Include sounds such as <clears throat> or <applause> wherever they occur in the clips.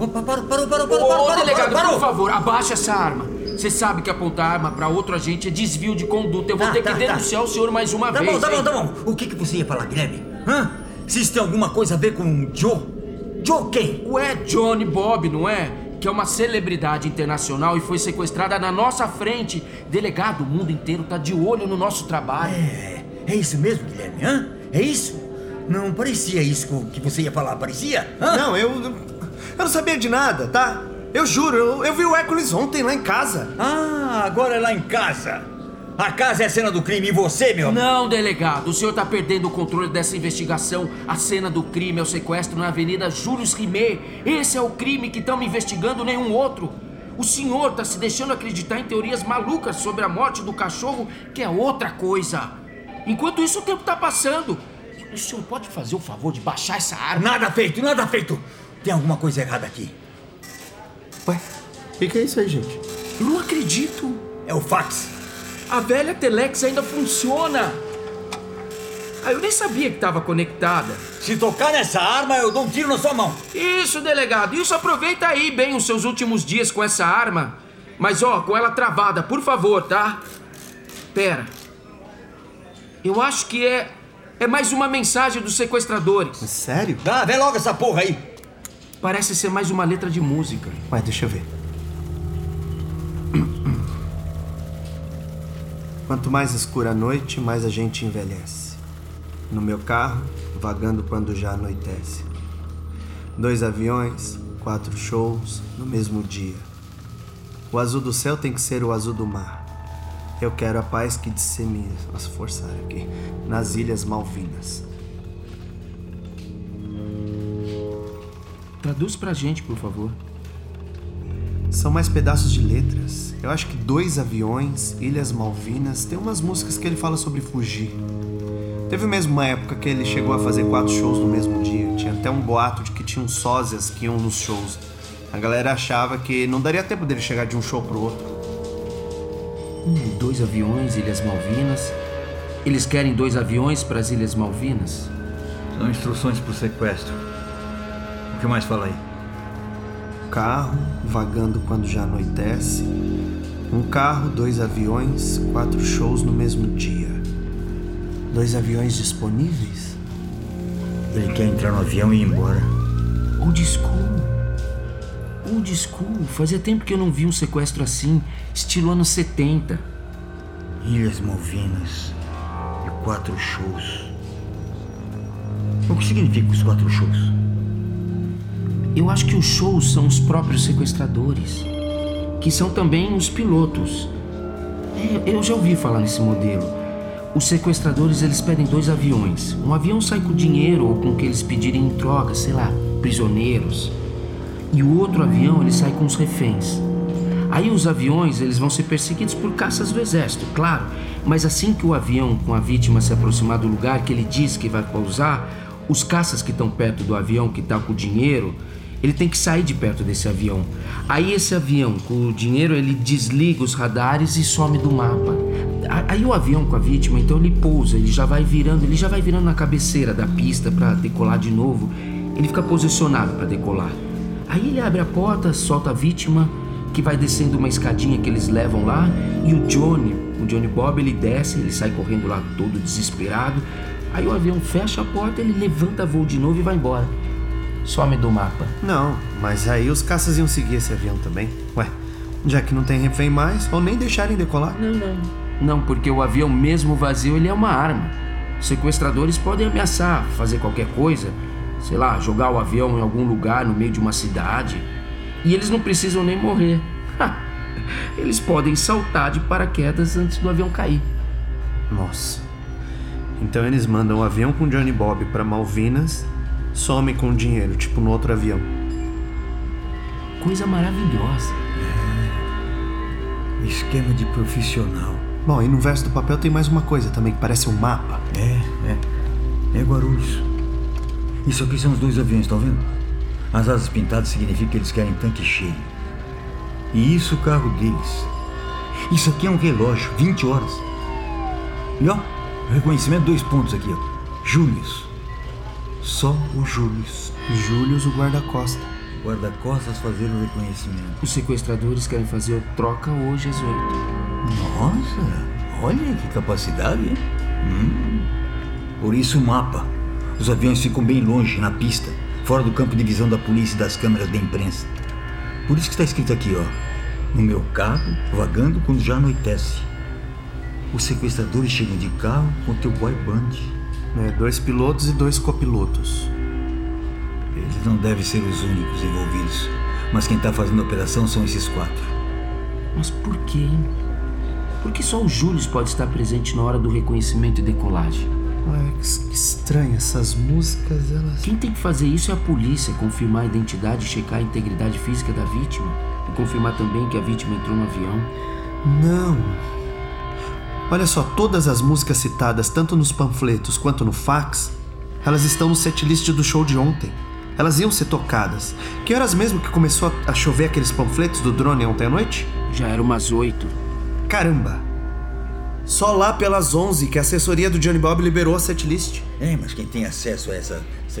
Opa, parou, parou, parou, parou, Ô, parou, parou, delegado, parou. por favor, abaixe essa arma. Você sabe que apontar arma pra outro agente é desvio de conduta. Eu vou Tá, ter tá, que tá. denunciar o senhor mais uma Tá vez. bom, tá bom, hein? tá bom. O que, que você ia falar, Guilherme? Hã? Se isso tem alguma coisa a ver com o Joe? Joe quem? Ué, Johnny Bob, não é? Que é uma celebridade internacional e foi sequestrada na nossa frente. Delegado, o mundo inteiro tá de olho no nosso trabalho. É, é isso mesmo, Guilherme, hã? É isso? Não parecia isso que você ia falar, parecia? Hã? Não, eu. Eu não sabia de nada, tá? Eu juro, eu, eu vi o Hércules ontem lá em casa. Ah, agora é lá em casa. A casa é a cena do crime e você, meu amigo? Não, delegado, o senhor tá perdendo o controle dessa investigação. A cena do crime é o sequestro na Avenida Júlio Rimet. Esse é o crime que estamos investigando, nenhum outro. O senhor tá se deixando acreditar em teorias malucas sobre a morte do cachorro, que é outra coisa. Enquanto isso, o tempo tá passando. O senhor pode fazer o favor de baixar essa arma? Nada feito, nada feito. Tem alguma coisa errada aqui. Ué, o que, que é isso aí, gente? Eu não acredito. É o fax. A velha Telex ainda funciona. Ah, eu nem sabia que estava conectada. Se tocar nessa arma, eu dou um tiro na sua mão. Isso, delegado. Isso aproveita aí bem os seus últimos dias com essa arma. Mas ó, com ela travada, por favor, tá? Pera. Eu acho que é é mais uma mensagem dos sequestradores. Sério? Dá, vê logo essa porra aí. Parece ser mais uma letra de música. Ué, deixa eu ver. Quanto mais escura a noite, mais a gente envelhece. No meu carro, vagando quando já anoitece. Dois aviões, quatro shows no mesmo dia. O azul do céu tem que ser o azul do mar. Eu quero a paz que dissemina, nossa, forçar aqui, nas Ilhas Malvinas. Traduz pra gente, por favor. São mais pedaços de letras. Eu acho que dois aviões, Ilhas Malvinas, tem umas músicas que ele fala sobre fugir. Teve mesmo uma época que ele chegou a fazer quatro shows no mesmo dia. Tinha até um boato de que tinham sósias que iam nos shows. A galera achava que não daria tempo dele chegar de um show pro outro. Hum, dois aviões, Ilhas Malvinas. Eles querem dois aviões para as Ilhas Malvinas? São instruções pro sequestro. O que mais fala aí? Carro, vagando quando já anoitece. Um carro, dois aviões, quatro shows no mesmo dia. Dois aviões disponíveis? Ele quer entrar no avião e ir embora. Old school. Old school. Fazia tempo que eu não vi um sequestro assim, estilo anos 70. Ilhas Malvinas e quatro shows. O que significa os quatro shows? Eu acho que os shows são os próprios sequestradores, que são também os pilotos. É, eu já ouvi falar nesse modelo. Os sequestradores eles pedem dois aviões. Um avião sai com dinheiro ou com o que eles pedirem em troca, sei lá, prisioneiros. E o outro avião ele sai com os reféns. Aí os aviões eles vão ser perseguidos por caças do exército, claro. Mas assim que o avião com a vítima se aproximar do lugar que ele diz que vai pousar, os caças que estão perto do avião que está com o dinheiro, ele tem que sair de perto desse avião. Aí esse avião com o dinheiro ele desliga os radares e some do mapa. Aí o avião com a vítima, então ele pousa, ele já vai virando, ele já vai virando na cabeceira da pista para decolar de novo. Ele fica posicionado para decolar. Aí ele abre a porta, solta a vítima, que vai descendo uma escadinha que eles levam lá, e o Johnny, o Johnny Bob, ele desce, ele sai correndo lá todo desesperado. Aí o avião fecha a porta, ele levanta voo de novo e vai embora. Some do mapa. Não, mas aí os caças iam seguir esse avião também. Ué, já que não tem refém mais, ou nem deixarem decolar. Não, não. Não, porque o avião mesmo vazio, ele é uma arma. Sequestradores podem ameaçar, fazer qualquer coisa, sei lá, jogar o avião em algum lugar no meio de uma cidade. E eles não precisam nem morrer. Eles podem saltar de paraquedas antes do avião cair. Nossa. Então eles mandam o avião com Johnny Bob pra Malvinas, somem com o dinheiro, tipo no outro avião. Coisa maravilhosa. Esquema de profissional. Bom, e no verso do papel tem mais uma coisa também, que parece um mapa. É, é. É Guarulhos. Isso aqui são os dois aviões, tá vendo? As asas pintadas significa que eles querem tanque cheio. E isso o carro deles. Isso aqui é um relógio, 20 horas. E ó, reconhecimento dois pontos aqui, ó. Július. Só o Július. Július, o guarda-costa. guarda-costas fazer o reconhecimento. Os sequestradores querem fazer troca hoje às oito. Nossa, olha que capacidade, hein? Hum. Por isso o mapa. Os aviões ficam bem longe, na pista, fora do campo de visão da polícia e das câmeras da imprensa. Por isso que está escrito aqui, ó. No meu carro, vagando quando já anoitece. Os sequestradores chegam de carro com teu boy band. É, dois pilotos e dois copilotos. Eles não devem ser os únicos envolvidos. Mas quem está fazendo a operação são esses quatro. Mas por quê, hein? Por que só o Júlio pode estar presente na hora do reconhecimento e decolagem? Ué, que, que estranho, essas músicas, elas. Quem tem que fazer isso é a polícia, confirmar a identidade, checar a integridade física da vítima e confirmar também que a vítima entrou no avião. Não. Olha só, todas as músicas citadas, tanto nos panfletos quanto no fax, elas estão no setlist do show de ontem. Elas iam ser tocadas. Que horas mesmo que começou a chover aqueles panfletos do drone ontem à noite? Já era umas oito. Caramba! Só lá pelas 11 que a assessoria do Johnny Bob liberou a setlist. É, mas quem tem acesso a essa. essa.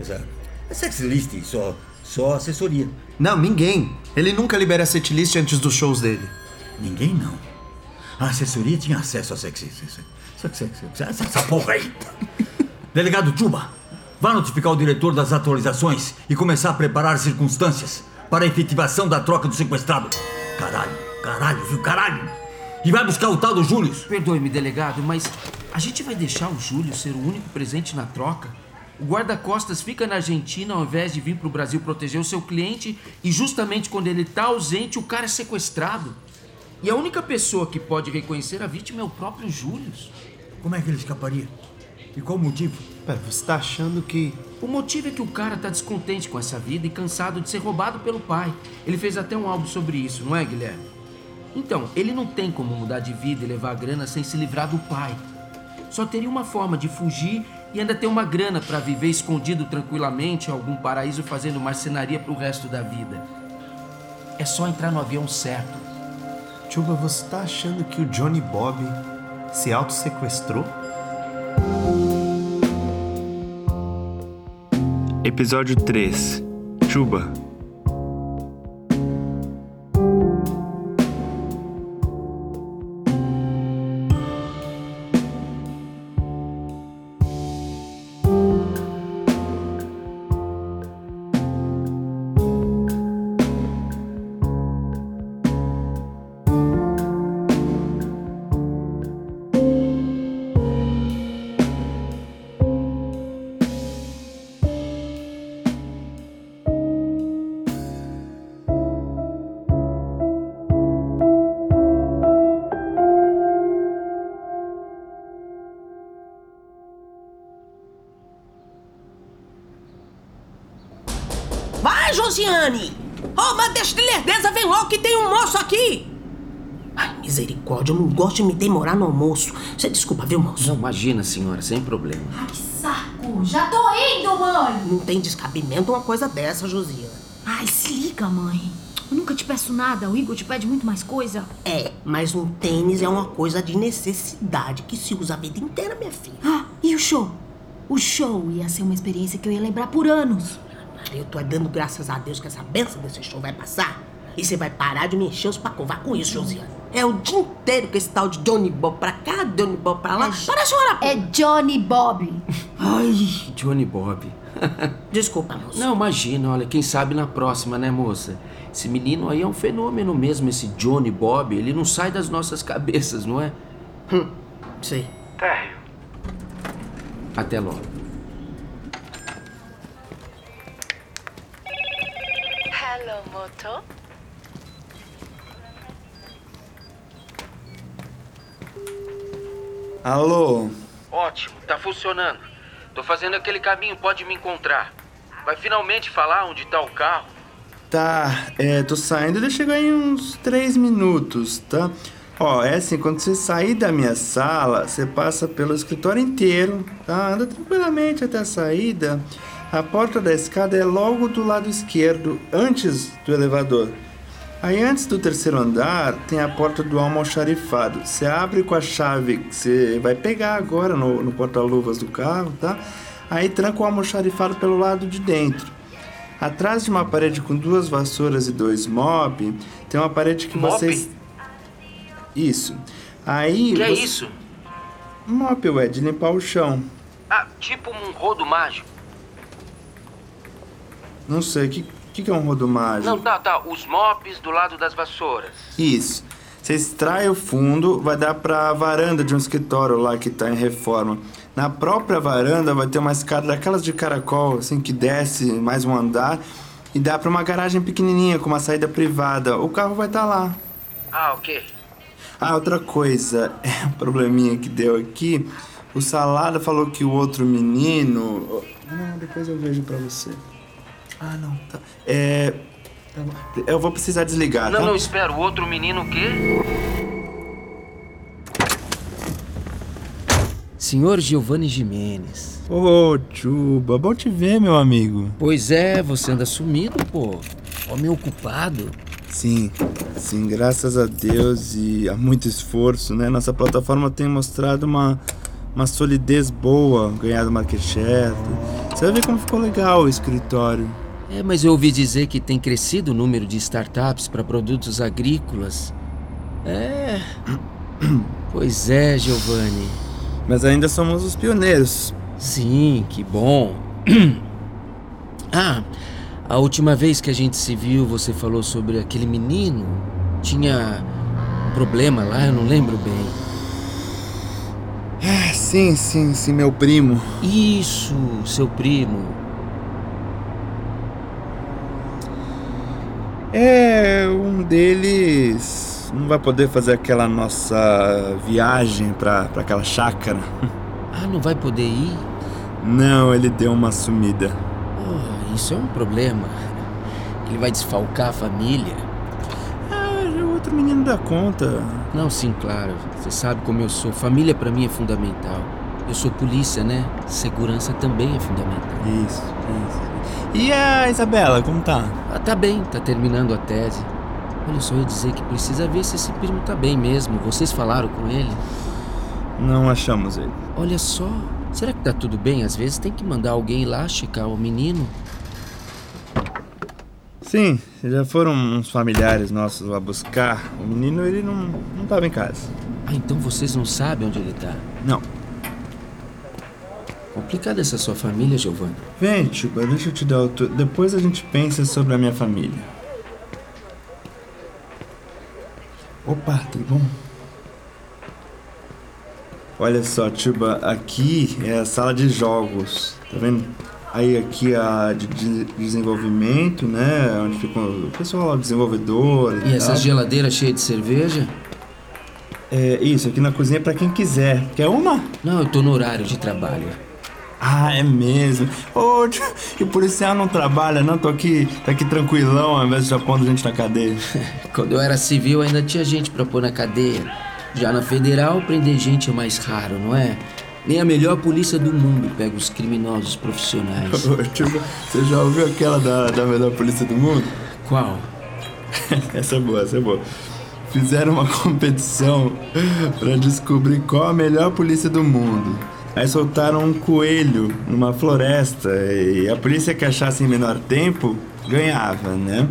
essa. essa, setlist só. só a assessoria. Não, ninguém. Ele nunca libera a setlist antes dos shows dele. Ninguém não. A assessoria tinha acesso a sex. Essa, essa, essa porra aí. <laughs> Delegado Chuba, vá notificar o diretor das atualizações e começar a preparar circunstâncias para a efetivação da troca do sequestrado. Caralho, caralho, viu? Caralho! E vai buscar o tal do Júlio. Perdoe-me, delegado, mas a gente vai deixar o Júlio ser o único presente na troca? O guarda-costas fica na Argentina ao invés de vir para o Brasil proteger o seu cliente e justamente quando ele está ausente, o cara é sequestrado. E a única pessoa que pode reconhecer a vítima é o próprio Júlio. Como é que ele escaparia? E qual o motivo? Pera, você tá achando que. O motivo é que o cara tá descontente com essa vida e cansado de ser roubado pelo pai. Ele fez até um álbum sobre isso, não é, Guilherme? Então, ele não tem como mudar de vida e levar a grana sem se livrar do pai. Só teria uma forma de fugir e ainda ter uma grana para viver escondido tranquilamente em algum paraíso fazendo marcenaria pro resto da vida. É só entrar no avião certo. Chuba, você tá achando que o Johnny Bob se auto-sequestrou? Episódio 3 Chuba Josiane! Oh, mas deixa de lerdeza, vem logo que tem um moço aqui! Ai, misericórdia, eu não gosto de me demorar no almoço. Você desculpa, viu, moço? Não, imagina, senhora, sem problema. Ai, que saco! Já tô indo, mãe! Não tem descabimento uma coisa dessa, Josiane. Ai, se liga, mãe. Eu nunca te peço nada, o Igor te pede muito mais coisa. É, mas um tênis é uma coisa de necessidade que se usa a vida inteira, minha filha. Ah, e o show? O show ia ser uma experiência que eu ia lembrar por anos. Eu tô dando graças a Deus que essa benção desse show vai passar. E você vai parar de me encher os pacos. Vá com isso, Josiane. É o dia inteiro com esse tal de Johnny Bob pra cá, Johnny Bob pra lá. É, Para chorar, pô. É Johnny Bob. <laughs> Ai, Johnny Bob. <laughs> Desculpa, moço. Não, imagina, olha, quem sabe na próxima, né, moça? Esse menino aí é um fenômeno mesmo, esse Johnny Bob. Ele não sai das nossas cabeças, não é? Hum, sei. Até logo. Hello, Moto. Alô? Ótimo, tá funcionando. Tô fazendo aquele caminho, pode me encontrar. Vai finalmente falar onde tá o carro? Tá, é, tô saindo, ele chega em uns 3 minutos, tá? Ó, é assim, quando você sair da minha sala, você passa pelo escritório inteiro, tá? Anda tranquilamente até a saída. A porta da escada é logo do lado esquerdo, antes do elevador. Aí antes do terceiro andar tem a porta do almoxarifado. Você abre com a chave que você vai pegar agora no, no porta-luvas do carro, tá? Aí tranca o almoxarifado pelo lado de dentro. Atrás de uma parede com duas vassouras e dois mop, tem uma parede que Mop? vocês. Isso. Aí. Que é você- isso? Mop, ué, de limpar o chão. Ah, tipo um rodo mágico. Não sei, o que, que, que é um rodo mágico? Não, tá, tá. Os mops do lado das vassouras. Isso. Você extrai o fundo, vai dar pra varanda de um escritório lá que tá em reforma. Na própria varanda vai ter uma escada daquelas de caracol, assim, que desce mais um andar e dá pra uma garagem pequenininha com uma saída privada. O carro vai estar lá. Ah, ok. Ah, outra coisa, <laughs> é um probleminha que deu aqui. O Salada falou que o outro menino. Não, depois eu vejo pra você. Ah, não, tá. É. tá. Eu vou precisar desligar, Não, tá? não, espera. O outro menino o quê? Senhor Giovanni Jimenez. Ô, Chuba, bom te ver, meu amigo. Pois é, você anda sumido, pô. Homem ocupado. Sim, sim, graças a Deus e a muito esforço, né? Nossa plataforma tem mostrado uma, uma solidez boa, ganhado market share. Você vai ver como ficou legal o escritório. É, mas eu ouvi dizer que tem crescido o número de startups para produtos agrícolas. É. <clears throat> Pois é, Giovanni. Mas ainda somos os pioneiros. Sim, que bom. <clears throat> Ah, a última vez que a gente se viu, você falou sobre aquele menino. Tinha um problema lá, eu não lembro bem. Ah, sim, sim, sim, meu primo. Isso, seu primo. É, um deles não vai poder fazer aquela nossa viagem pra, pra aquela chácara. <laughs> Ah, não vai poder ir? Não, ele deu uma sumida. Oh, isso é um problema. Ele vai desfalcar a família. Ah, o outro menino dá conta. Não, sim, claro. Você sabe como eu sou. Família pra mim é fundamental. Eu sou polícia, né? Segurança também é fundamental. Isso, isso. E a Isabela, como tá? Ah, tá bem, tá terminando a tese. Olha, só ia dizer que precisa ver se esse primo tá bem mesmo. Vocês falaram com ele? Não achamos ele. Olha só, será que tá tudo bem? Às vezes tem que mandar alguém lá checar o menino. Sim, já foram uns familiares nossos lá buscar. O menino, ele não, não tava em casa. Ah, então vocês não sabem onde ele tá. Não. Complicada essa sua família, Giovanni. Vem, Chuba, deixa eu te dar o... Tu... Depois a gente pensa sobre a minha família. Opa, tudo bom? Olha só, Chuba, aqui é a sala de jogos, tá vendo? Aí aqui a de, de desenvolvimento, né? Onde fica o pessoal lá, desenvolvedor e, E essas geladeiras cheias de cerveja? É, isso, aqui na cozinha é pra quem quiser. Quer uma? Não, eu tô no horário de trabalho. Ah, é mesmo. Ô, tio, e o policial não trabalha, não? Tô aqui, tá aqui tranquilão, ao invés de pondo gente na cadeia. <laughs> Quando eu era civil ainda tinha gente pra pôr na cadeia. Já na federal, prender gente é mais raro, não é? Nem a melhor polícia do mundo pega os criminosos profissionais. Ô, tio, você já ouviu aquela da, da melhor polícia do mundo? Qual? <laughs> essa é boa, essa é boa. Fizeram uma competição pra descobrir qual a melhor polícia do mundo. Aí soltaram um coelho numa floresta e a polícia que achasse em menor tempo ganhava, né?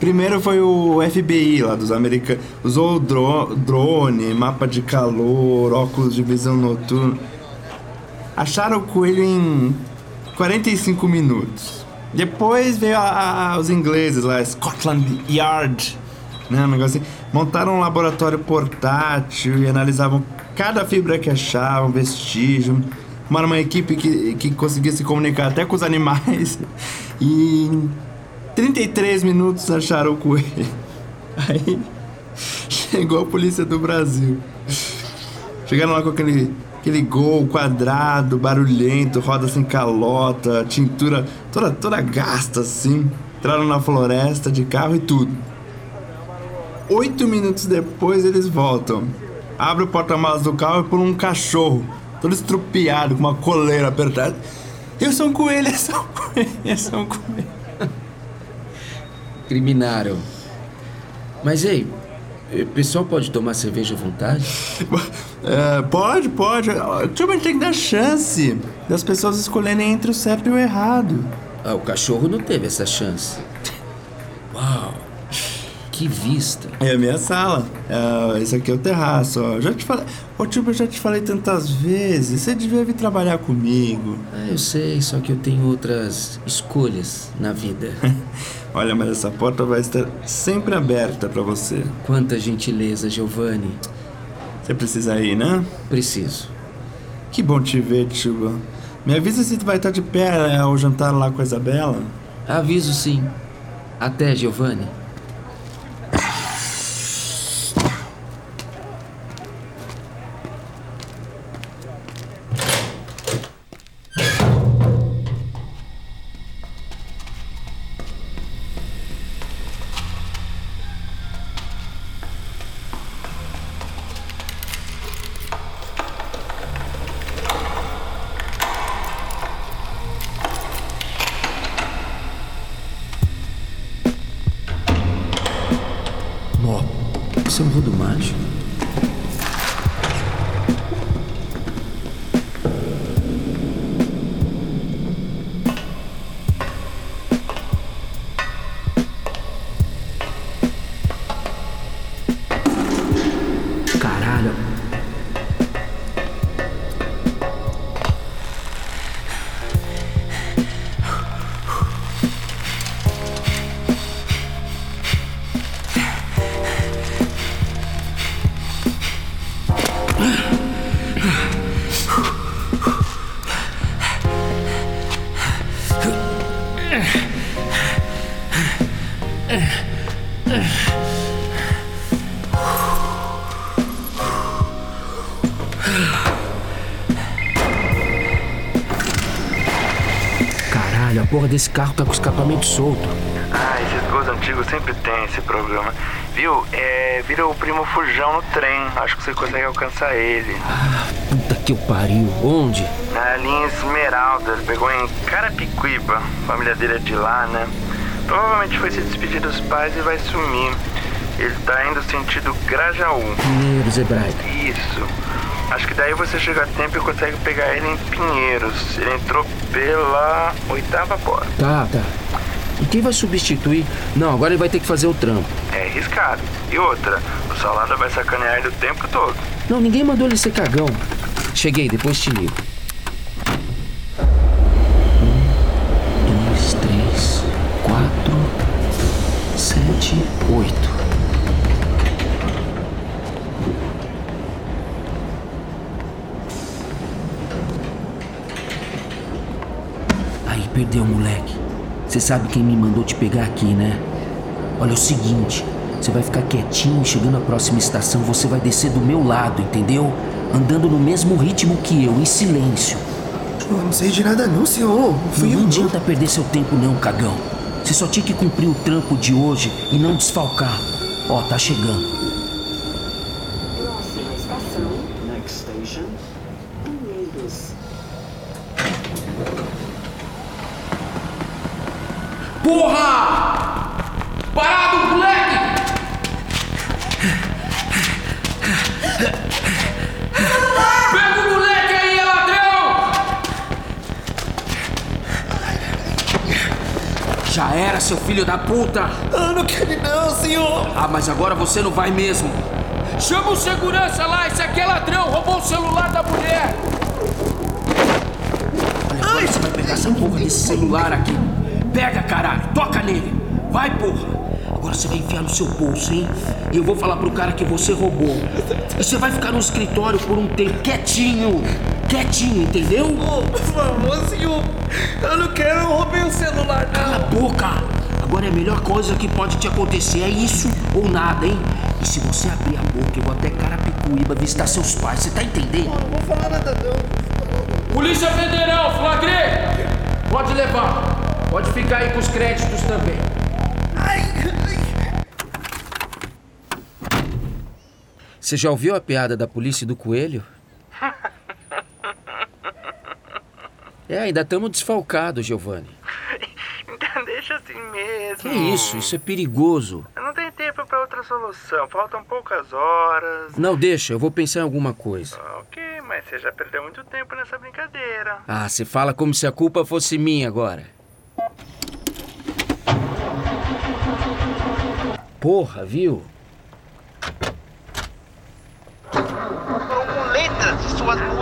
Primeiro foi o FBI lá dos americanos. Usou dro- drone, mapa de calor, óculos de visão noturna. Acharam o coelho em 45 minutos. Depois veio a- a- os ingleses lá, Scotland Yard, né? Um negócio assim. Montaram um laboratório portátil e analisavam cada fibra que achavam, vestígio. Formaram uma equipe que, que conseguia se comunicar até com os animais. <laughs> E em 33 minutos acharam o coelho. <laughs> Aí chegou a polícia do Brasil. Chegaram lá com aquele, aquele gol quadrado, barulhento, roda sem calota, tintura toda, toda gasta assim. Entraram na floresta de carro e tudo. Oito minutos depois eles voltam. Abre o porta-malas do carro e por um cachorro, todo estrupiado, com uma coleira apertada. Eu sou um coelho, <laughs> eu sou um coelho, eu sou um coelho. Criminaram. Mas ei, o pessoal pode tomar cerveja à vontade? <laughs> É, pode, pode. A gente tem que dar chance das pessoas escolherem entre o certo e o errado. Ah, o cachorro não teve essa chance. Uau! <laughs> Que vista! É a minha sala. É, esse aqui é o terraço, ó. Já te falei. Ô tio, eu já te falei tantas vezes. Você devia vir trabalhar comigo. Ah, eu sei, só que eu tenho outras escolhas na vida. <laughs> Olha, mas essa porta vai estar sempre aberta pra você. Quanta gentileza, Giovanni. Você precisa ir, né? Preciso. Que bom te ver, tio. Me avisa se tu vai estar de pé ao jantar lá com a Isabela. Aviso sim. Até, Giovanni. A porra desse carro tá com o escapamento solto. Ah, esses gols antigos sempre tem esse problema. Viu? É, vira o primo Fujão no trem. Acho que você consegue alcançar ele. Puta que eu pariu. Onde? Na linha Esmeralda, ele pegou em Carapicuíba. A família dele é de lá, né? Provavelmente foi se despedir dos pais e vai sumir. Ele tá indo sentido Grajaú. Pinheiros Hebraica. Isso. Acho que daí você chega a tempo e consegue pegar ele em Pinheiros. Ele entrou pela oitava porta. Tá, tá. E quem vai substituir? Não, agora ele vai ter que fazer o trampo. É arriscado. E outra, o Salada vai sacanear ele o tempo todo. Não, ninguém mandou ele ser cagão. Cheguei, depois te ligo. Um, dois, três, quatro, sete, oito. Perdeu, moleque. Você sabe quem me mandou te pegar aqui, né? Olha é o seguinte, você vai ficar quietinho, chegando à próxima estação, você vai descer do meu lado, entendeu? Andando no mesmo ritmo que eu, em silêncio. Eu não sei de nada não, senhor. Não fui Não eu. adianta perder seu tempo não, cagão. Você só tinha que cumprir o trampo de hoje e não desfalcar. Ó, tá chegando. Seu filho da puta! Eu não quero não, senhor. Ah, mas agora você não vai mesmo. Chama o segurança lá, esse aqui é ladrão, roubou o celular da mulher. Olha, agora você vai pegar essa porra desse celular aqui. Pega, caralho, toca nele. Vai, porra. Agora você vai enfiar no seu bolso, hein? E eu vou falar pro cara que você roubou. E você vai ficar no escritório por um tempo, quietinho. Quietinho, entendeu? Por favor, senhor. Eu não quero, eu roubei o celular, Cala a boca! Agora é a melhor coisa que pode te acontecer é isso ou nada, hein? E se você abrir a boca, eu vou até Carapicuíba visitar seus pais, você tá entendendo? Não vou falar nada não. Polícia Federal, flagrei! Pode levar. Pode ficar aí com os créditos também. Você já ouviu a piada da polícia e do coelho? <laughs> É, ainda estamos desfalcados, Giovanni assim mesmo. Que isso? Isso é perigoso. Eu não tenho tempo para outra solução. Faltam poucas horas. Não, deixa. Eu vou pensar em alguma coisa. Ok, mas você já perdeu muito tempo nessa brincadeira. Ah, se fala como se a culpa fosse minha agora. Porra, viu?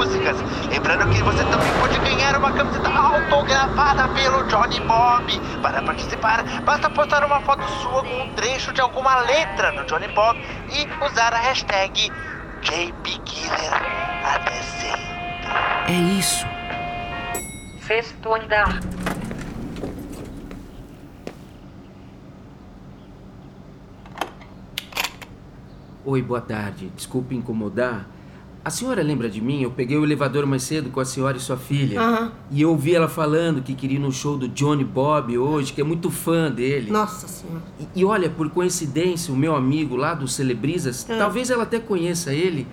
Músicas. Lembrando que você também pode ganhar uma camiseta autografada pelo Johnny Bob. Para participar, basta postar uma foto sua com um trecho de alguma letra no Johnny Bob e usar a hashtag JPKiller até sempre. É isso. Sexto andar. Oi, boa tarde. Desculpe incomodar. A senhora lembra de mim? Eu peguei o elevador mais cedo com a senhora e sua filha. Aham. E eu ouvi ela falando que queria ir no show do Johnny Bob hoje, que é muito fã dele. Nossa senhora. E, e olha, por coincidência, o meu amigo lá do Celebrisas, Ah. talvez ela até conheça ele,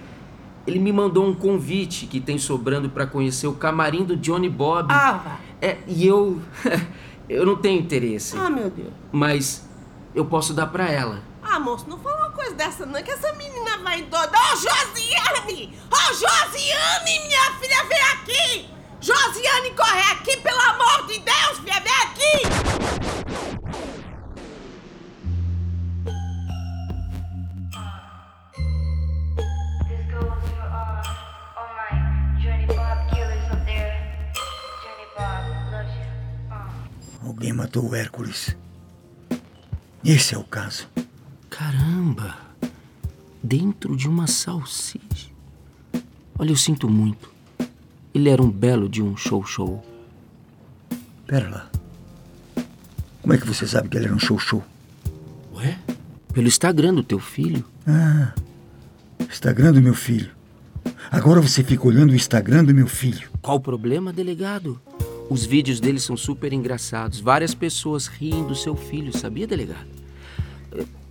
ele me mandou um convite que tem sobrando pra conhecer o camarim do Johnny Bob. Ah, vá. É, e eu. <laughs> eu não tenho interesse. Ah, meu Deus. Mas eu posso dar pra ela. Ah, moço, não fala uma coisa dessa não, que essa menina vai doida. Ô, Josiane! Ô, Josiane, minha filha, vem aqui! Josiane, corre aqui, pelo amor de Deus, filha, vem aqui! Alguém matou o Hércules. Esse é o caso. Caramba! Dentro de uma salsicha. Olha, eu sinto muito. Ele era um belo de um show-show. Pera lá. Como é que você sabe que ele era um show-show? Ué? Pelo Instagram do teu filho? Ah, Instagram do meu filho. Agora você fica olhando o Instagram do meu filho. Qual o problema, delegado? Os vídeos dele são super engraçados. Várias pessoas riem do seu filho, sabia, delegado?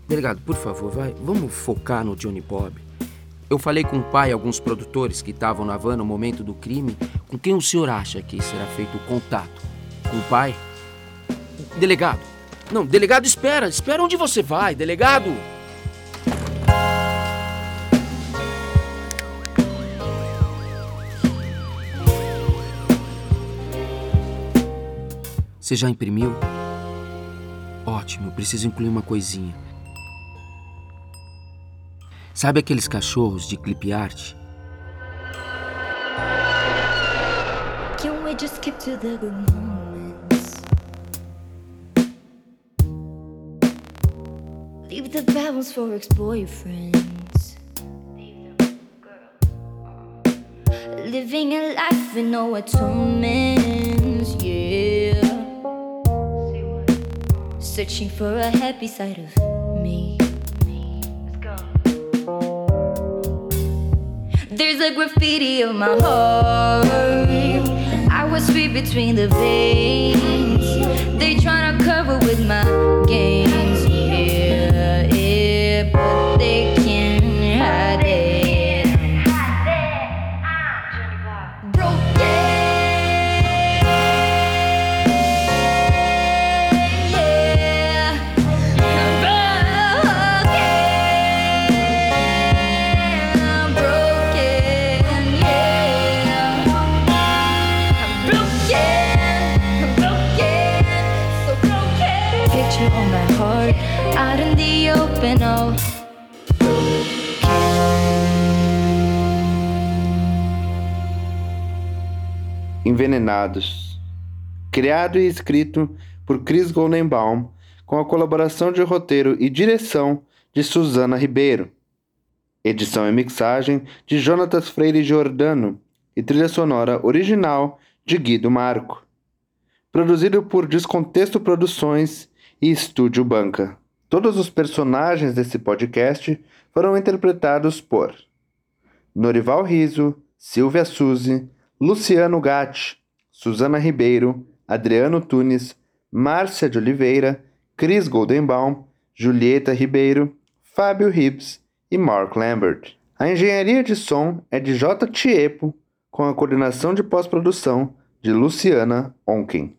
Delegado, por favor, vai. Vamos focar no Johnny Bob. Eu falei com o pai e alguns produtores que estavam na van no momento do crime. Com quem o senhor acha que será feito o contato? Com o pai? Delegado. Não, delegado, espera. Espera onde você vai, delegado. Você já imprimiu? Ótimo, preciso incluir uma coisinha. Sabe aqueles cachorros de clip art? Can we just skip to the good moments? Leave the bad ones for ex-boyfriends. Living a life with no atonements, yeah. Searching for a happy side of There's a graffiti on my heart. I was free between the veins. They tryna cover with my games. Envenenados. Criado e escrito por Chris Goldenbaum, com a colaboração de roteiro e direção de Suzana Ribeiro. Edição e mixagem de Jonatas Freire Giordano e trilha sonora original de Guido Marco. Produzido por Descontexto Produções e Estúdio Banca. Todos os personagens desse podcast foram interpretados por Norival Riso, Silvia Suzy, Luciano Gatti, Suzana Ribeiro, Adriano Tunes, Márcia de Oliveira, Cris Goldenbaum, Julieta Ribeiro, Fábio Hibbs e Mark Lambert. A engenharia de som é de J. Tiepo, com a coordenação de pós-produção de Luciana Onken.